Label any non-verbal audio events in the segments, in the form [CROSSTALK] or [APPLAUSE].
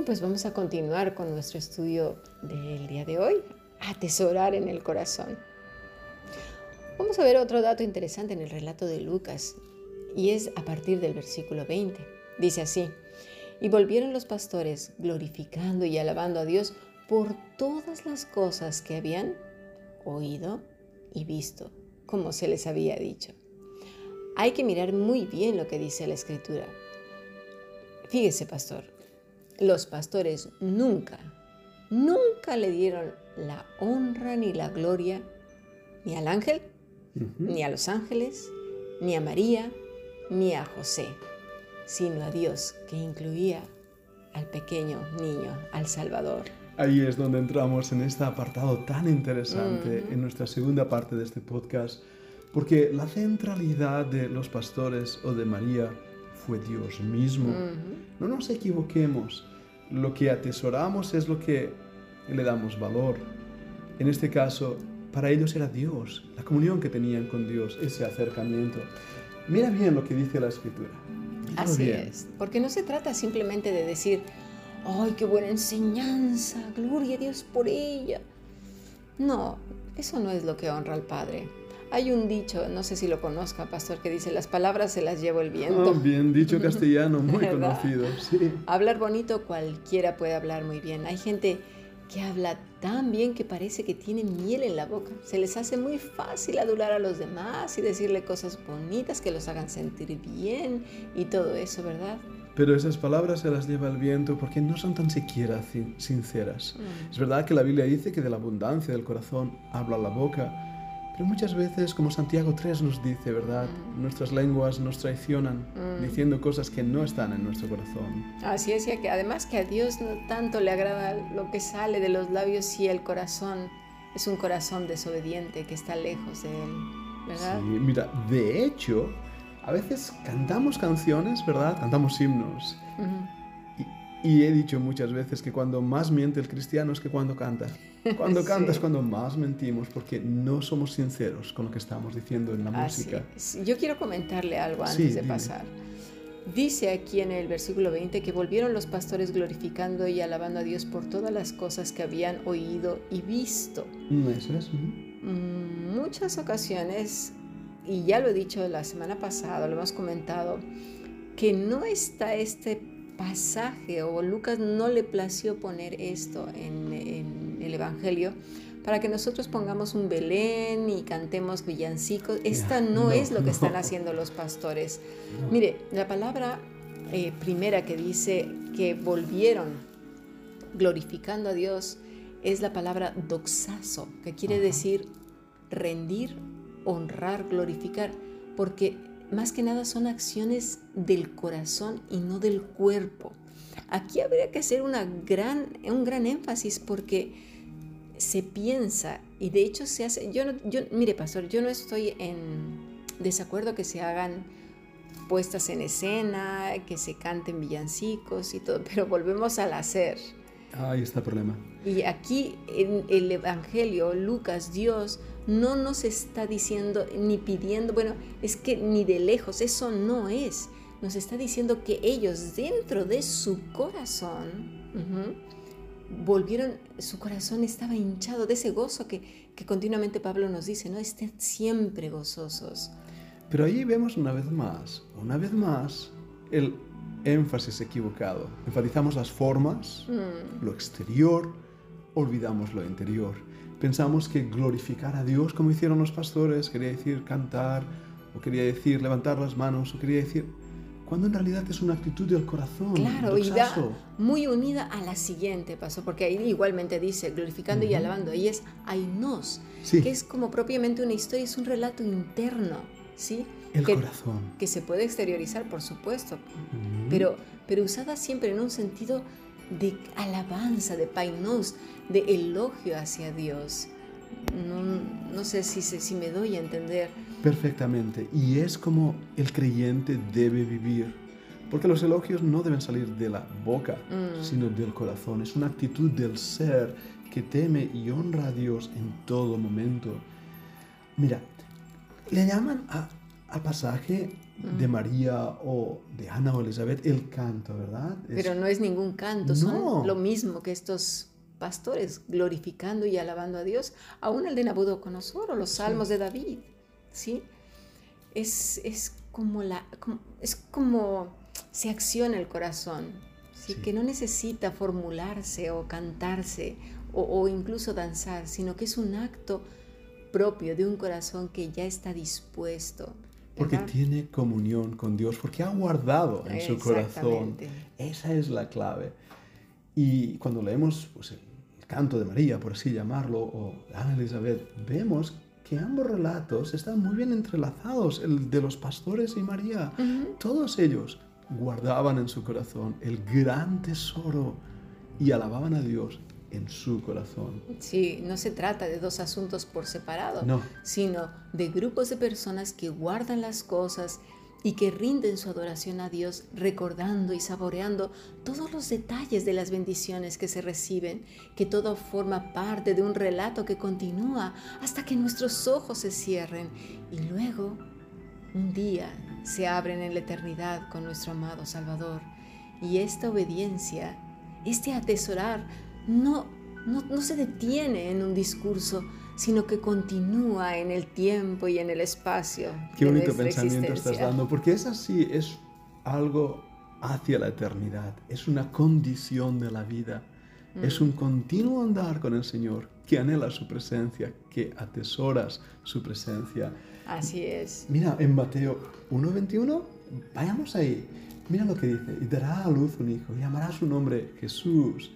Bueno, pues vamos a continuar con nuestro estudio del día de hoy, atesorar en el corazón. Vamos a ver otro dato interesante en el relato de Lucas, y es a partir del versículo 20. Dice así, y volvieron los pastores glorificando y alabando a Dios por todas las cosas que habían oído y visto, como se les había dicho. Hay que mirar muy bien lo que dice la escritura. Fíjese, pastor, los pastores nunca, nunca le dieron la honra ni la gloria ni al ángel, ni a los ángeles, ni a María, ni a José, sino a Dios, que incluía al pequeño niño, al Salvador. Ahí es donde entramos en este apartado tan interesante, en nuestra segunda parte de este podcast, porque la centralidad de los pastores o de María fue Dios mismo. No nos equivoquemos, lo que atesoramos es lo que le damos valor. En este caso, para ellos era Dios, la comunión que tenían con Dios, ese acercamiento. Mira bien lo que dice la escritura. Así es, porque no se trata simplemente de decir, ¡ay, qué buena enseñanza! Gloria a Dios por ella. No, eso no es lo que honra al Padre. Hay un dicho, no sé si lo conozca, pastor, que dice, las palabras se las llevo el viento. Oh, bien dicho [LAUGHS] castellano, muy conocido. Sí. Hablar bonito cualquiera puede hablar muy bien. Hay gente que habla tan bien que parece que tiene miel en la boca. Se les hace muy fácil adular a los demás y decirle cosas bonitas que los hagan sentir bien y todo eso, ¿verdad? Pero esas palabras se las lleva el viento porque no son tan siquiera sinceras. Mm. Es verdad que la Biblia dice que de la abundancia del corazón habla la boca, pero muchas veces, como Santiago 3 nos dice, ¿verdad? Mm. Nuestras lenguas nos traicionan mm. diciendo cosas que no están en nuestro corazón. Así es, y que además que a Dios no tanto le agrada lo que sale de los labios si el corazón es un corazón desobediente que está lejos de Él, ¿verdad? Sí, mira, de hecho, a veces cantamos canciones, ¿verdad? Cantamos himnos. Y he dicho muchas veces que cuando más miente el cristiano es que cuando canta. [LAUGHS] Cuando canta es cuando más mentimos porque no somos sinceros con lo que estamos diciendo en la música. Yo quiero comentarle algo antes de pasar. Dice aquí en el versículo 20 que volvieron los pastores glorificando y alabando a Dios por todas las cosas que habían oído y visto. Eso es. Mm, muchas ocasiones, y ya lo he dicho la semana pasada, lo hemos comentado, que no está este pasaje o Lucas no le plació poner esto en, el Evangelio para que nosotros pongamos un Belén y cantemos villancicos. Esta no, es lo que están haciendo los pastores. Mire, la palabra eh, primera que dice que volvieron glorificando a Dios es la palabra doxazo, que quiere decir rendir, honrar, glorificar, porque más que nada son acciones del corazón y no del cuerpo. Aquí habría que hacer una gran, un gran énfasis porque se piensa y de hecho se hace, yo, yo mire pastor, yo no estoy en desacuerdo que se hagan puestas en escena, que se canten villancicos y todo, pero volvemos al hacer. Ahí está el problema. Y aquí en el Evangelio, Lucas, Dios no nos está diciendo ni pidiendo, bueno, es que ni de lejos, eso no es. Nos está diciendo que ellos dentro de su corazón volvieron, su corazón estaba hinchado de ese gozo que, que continuamente Pablo nos dice, ¿no? Estén siempre gozosos. Pero ahí vemos una vez más, una vez más, el énfasis equivocado. Enfatizamos las formas, mm. lo exterior, olvidamos lo interior. Pensamos que glorificar a Dios, como hicieron los pastores, quería decir cantar, o quería decir levantar las manos, o quería decir cuando en realidad es una actitud del corazón. Claro, y va muy unida a la siguiente, pasó, porque ahí igualmente dice glorificando y alabando, y es ainos, que es como propiamente una historia, es un relato interno, ¿sí? El corazón. Que se puede exteriorizar, por supuesto, pero, pero usada siempre en un sentido de alabanza, de painos, de elogio hacia Dios. No, no sé si, si me doy a entender. Perfectamente. Y es como el creyente debe vivir. Porque los elogios no deben salir de la boca, mm. sino del corazón. Es una actitud del ser que teme y honra a Dios en todo momento. Mira, le llaman a, al pasaje de María o de Ana o Elizabeth el canto, ¿verdad? Pero no es ningún canto, son lo mismo que estos pastores glorificando y alabando a Dios, aún el de Nabucodonosor o los salmos de David, ¿sí? Es, es como la es como se acciona el corazón, ¿sí? que no necesita formularse o cantarse o, o incluso danzar, sino que es un acto propio de un corazón que ya está dispuesto porque tiene comunión con Dios, porque ha guardado en su corazón. Esa es la clave. Y cuando leemos pues, el canto de María, por así llamarlo, o Ana Elizabeth, vemos que ambos relatos están muy bien entrelazados, el de los pastores y María. Todos ellos guardaban en su corazón el gran tesoro y alababan a Dios en su corazón. Sí, no se trata de dos asuntos por separado, no. sino de grupos de personas que guardan las cosas y que rinden su adoración a Dios recordando y saboreando todos los detalles de las bendiciones que se reciben, que todo forma parte de un relato que continúa hasta que nuestros ojos se cierren y luego un día se abren en la eternidad con nuestro amado Salvador. Y esta obediencia, este atesorar no, no, se detiene en un discurso, sino que continúa en el tiempo y en el espacio. Qué bonito pensamiento estás dando, porque es así, es algo hacia la eternidad, es una condición de la vida, es mm. un continuo andar con el Señor que anhela su presencia, que atesoras su presencia. Así es. Mira, en Mateo 1.21, vayamos ahí, mira lo que dice, y dará a luz un hijo, y llamará su nombre Jesús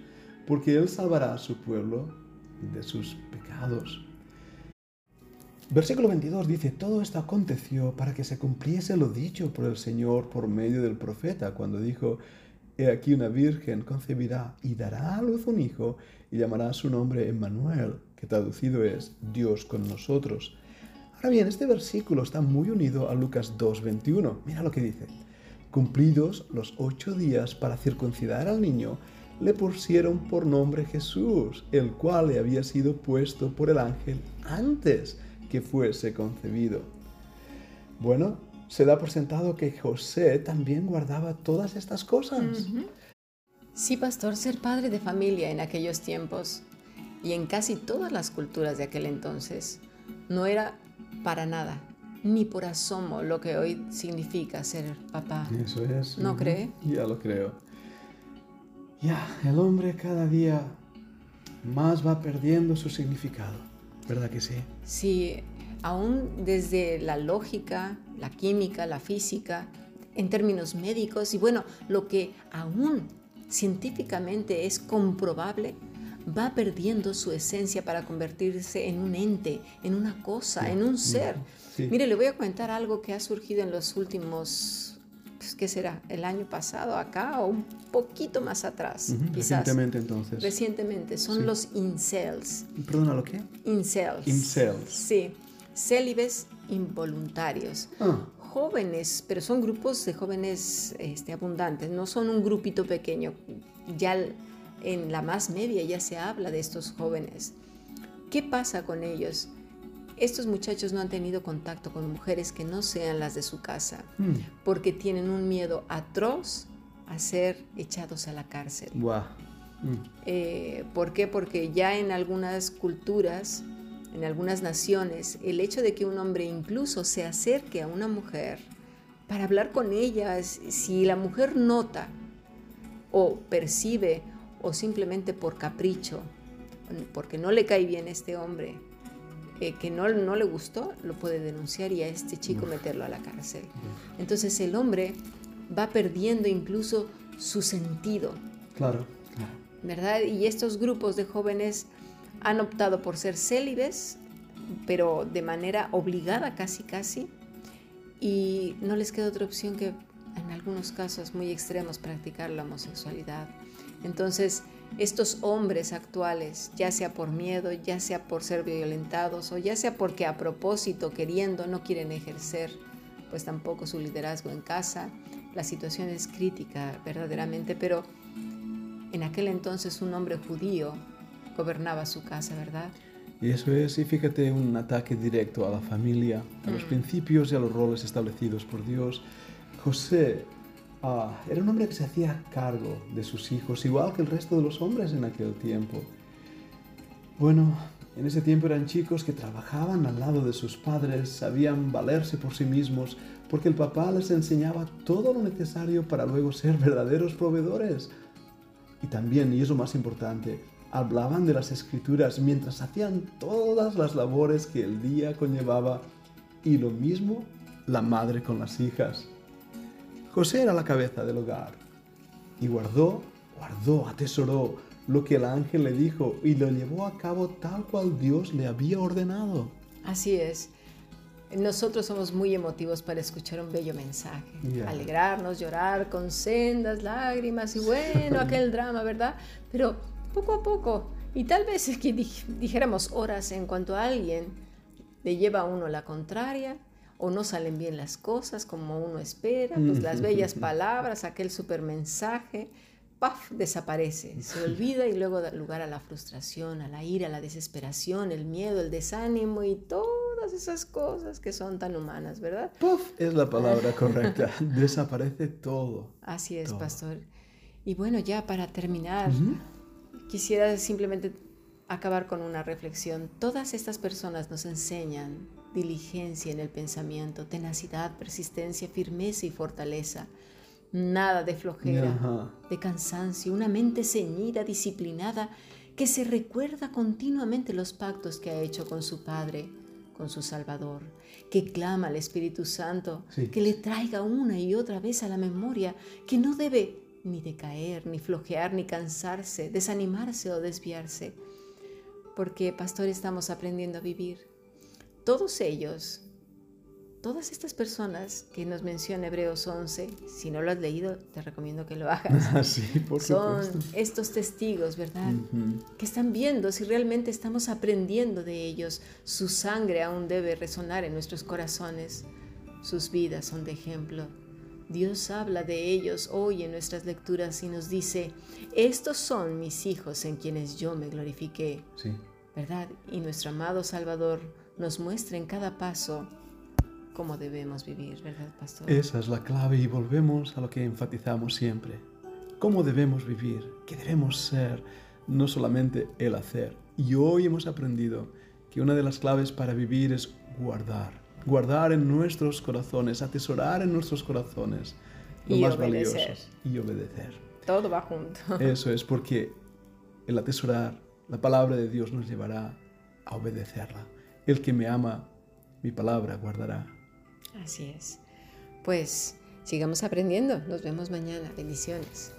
porque Él salvará a su pueblo de sus pecados. Versículo 22 dice, todo esto aconteció para que se cumpliese lo dicho por el Señor por medio del profeta, cuando dijo, He aquí una virgen concebirá y dará a luz un hijo y llamará su nombre Emmanuel, que traducido es Dios con nosotros. Ahora bien, este versículo está muy unido a Lucas 2.21. Mira lo que dice. Cumplidos los ocho días para circuncidar al niño, le pusieron por nombre Jesús, el cual le había sido puesto por el ángel antes que fuese concebido. Bueno, se da por sentado que José también guardaba todas estas cosas. Sí, pastor, ser padre de familia en aquellos tiempos y en casi todas las culturas de aquel entonces no era para nada, ni por asomo lo que hoy significa ser papá. Eso es. ¿No cree? Ya lo creo. Ya, el hombre cada día más va perdiendo su significado, ¿verdad que sí? Sí, aún desde la lógica, la química, la física, en términos médicos, y bueno, lo que aún científicamente es comprobable, va perdiendo su esencia para convertirse en un ente, en una cosa, en un ser. Mire, le voy a contar algo que ha surgido en los últimos pues, ¿qué será? ¿El año pasado acá o un poquito más atrás? Recientemente entonces. Recientemente, son los incels. ¿Perdona lo qué? Incels. Incels. Sí, célibes involuntarios. Ah. Jóvenes, pero son grupos de jóvenes este, abundantes, no son un grupito pequeño. Ya en la más media ya se habla de estos jóvenes. ¿Qué pasa con ellos? Estos muchachos no han tenido contacto con mujeres que no sean las de su casa, mm. porque tienen un miedo atroz a ser echados a la cárcel. Mm. Eh, ¿Por qué? Porque ya en algunas culturas, en algunas naciones, el hecho de que un hombre incluso se acerque a una mujer para hablar con ella, si la mujer nota o percibe o simplemente por capricho, porque no le cae bien este hombre, eh, que no, no le gustó, lo puede denunciar y a este chico meterlo a la cárcel. Entonces el hombre va perdiendo incluso su sentido. Claro, ¿Verdad? Y estos grupos de jóvenes han optado por ser célibes, pero de manera obligada casi casi, y no les queda otra opción que en algunos casos muy extremos practicar la homosexualidad. Entonces, estos hombres actuales, ya sea por miedo, ya sea por ser violentados o ya sea porque a propósito, queriendo, no quieren ejercer pues tampoco su liderazgo en casa, la situación es crítica verdaderamente, pero en aquel entonces un hombre judío gobernaba su casa, ¿verdad? Y eso es, y fíjate, un ataque directo a la familia, a los Mm. principios y a los roles establecidos por Dios. José ah, era un hombre que se hacía cargo de sus hijos, igual que el resto de los hombres en aquel tiempo. Bueno, en ese tiempo eran chicos que trabajaban al lado de sus padres, sabían valerse por sí mismos, porque el papá les enseñaba todo lo necesario para luego ser verdaderos proveedores. Y también, y es lo más importante, hablaban de las escrituras mientras hacían todas las labores que el día conllevaba, y lo mismo la madre con las hijas. José era la cabeza del hogar, y guardó, guardó, atesoró lo que el ángel le dijo y lo llevó a cabo tal cual Dios le había ordenado. Así es. Nosotros somos muy emotivos para escuchar un bello mensaje, alegrarnos, llorar con sendas, lágrimas y bueno, [LAUGHS] aquel drama, ¿verdad? Pero poco a poco, y tal vez es que dij- dijéramos horas en cuanto a alguien le lleva a uno la contraria o no salen bien las cosas como uno espera, pues las bellas palabras, aquel super mensaje, ¡paf! desaparece, se olvida y luego da lugar a la frustración, a la ira, a la desesperación, el miedo, el desánimo y todas esas cosas que son tan humanas, ¿verdad? Puff es la palabra correcta. [LAUGHS] Desaparece todo. Así es, Todo. pastor. Y bueno, ya para terminar, quisiera simplemente acabar con una reflexión. Todas estas personas nos enseñan diligencia en el pensamiento, tenacidad, persistencia, firmeza y fortaleza. Nada de flojera, Ajá. de cansancio, una mente ceñida, disciplinada, que se recuerda continuamente los pactos que ha hecho con su Padre, con su Salvador, que clama al Espíritu Santo, Sí. que le traiga una y otra vez a la memoria que no debe ni decaer, ni flojear, ni cansarse, desanimarse o desviarse, porque, pastor, estamos aprendiendo a vivir. Todos ellos, todas estas personas que nos menciona Hebreos 11, si no lo has leído, te recomiendo que lo hagas. [LAUGHS] Ah, sí, por Son supuesto. estos testigos, ¿verdad? Que están viendo si realmente estamos aprendiendo de ellos. Su sangre aún debe resonar en nuestros corazones. Sus vidas son de ejemplo. Dios habla de ellos hoy en nuestras lecturas y nos dice, estos son mis hijos en quienes yo me glorifiqué, Sí. ¿verdad? Y nuestro amado Salvador nos muestra en cada paso cómo debemos vivir, ¿verdad, pastor? Esa es la clave y volvemos a lo que enfatizamos siempre. ¿Cómo debemos vivir? ¿Qué debemos ser? No solamente el hacer. Y hoy hemos aprendido que una de las claves para vivir es guardar. Guardar en nuestros corazones, atesorar en nuestros corazones lo Y más obedecer. valioso y obedecer. Todo va junto. [LAUGHS] Eso es porque el atesorar la palabra de Dios nos llevará a obedecerla. El que me ama, mi palabra guardará. Así es. Pues sigamos aprendiendo. Nos vemos mañana. Bendiciones.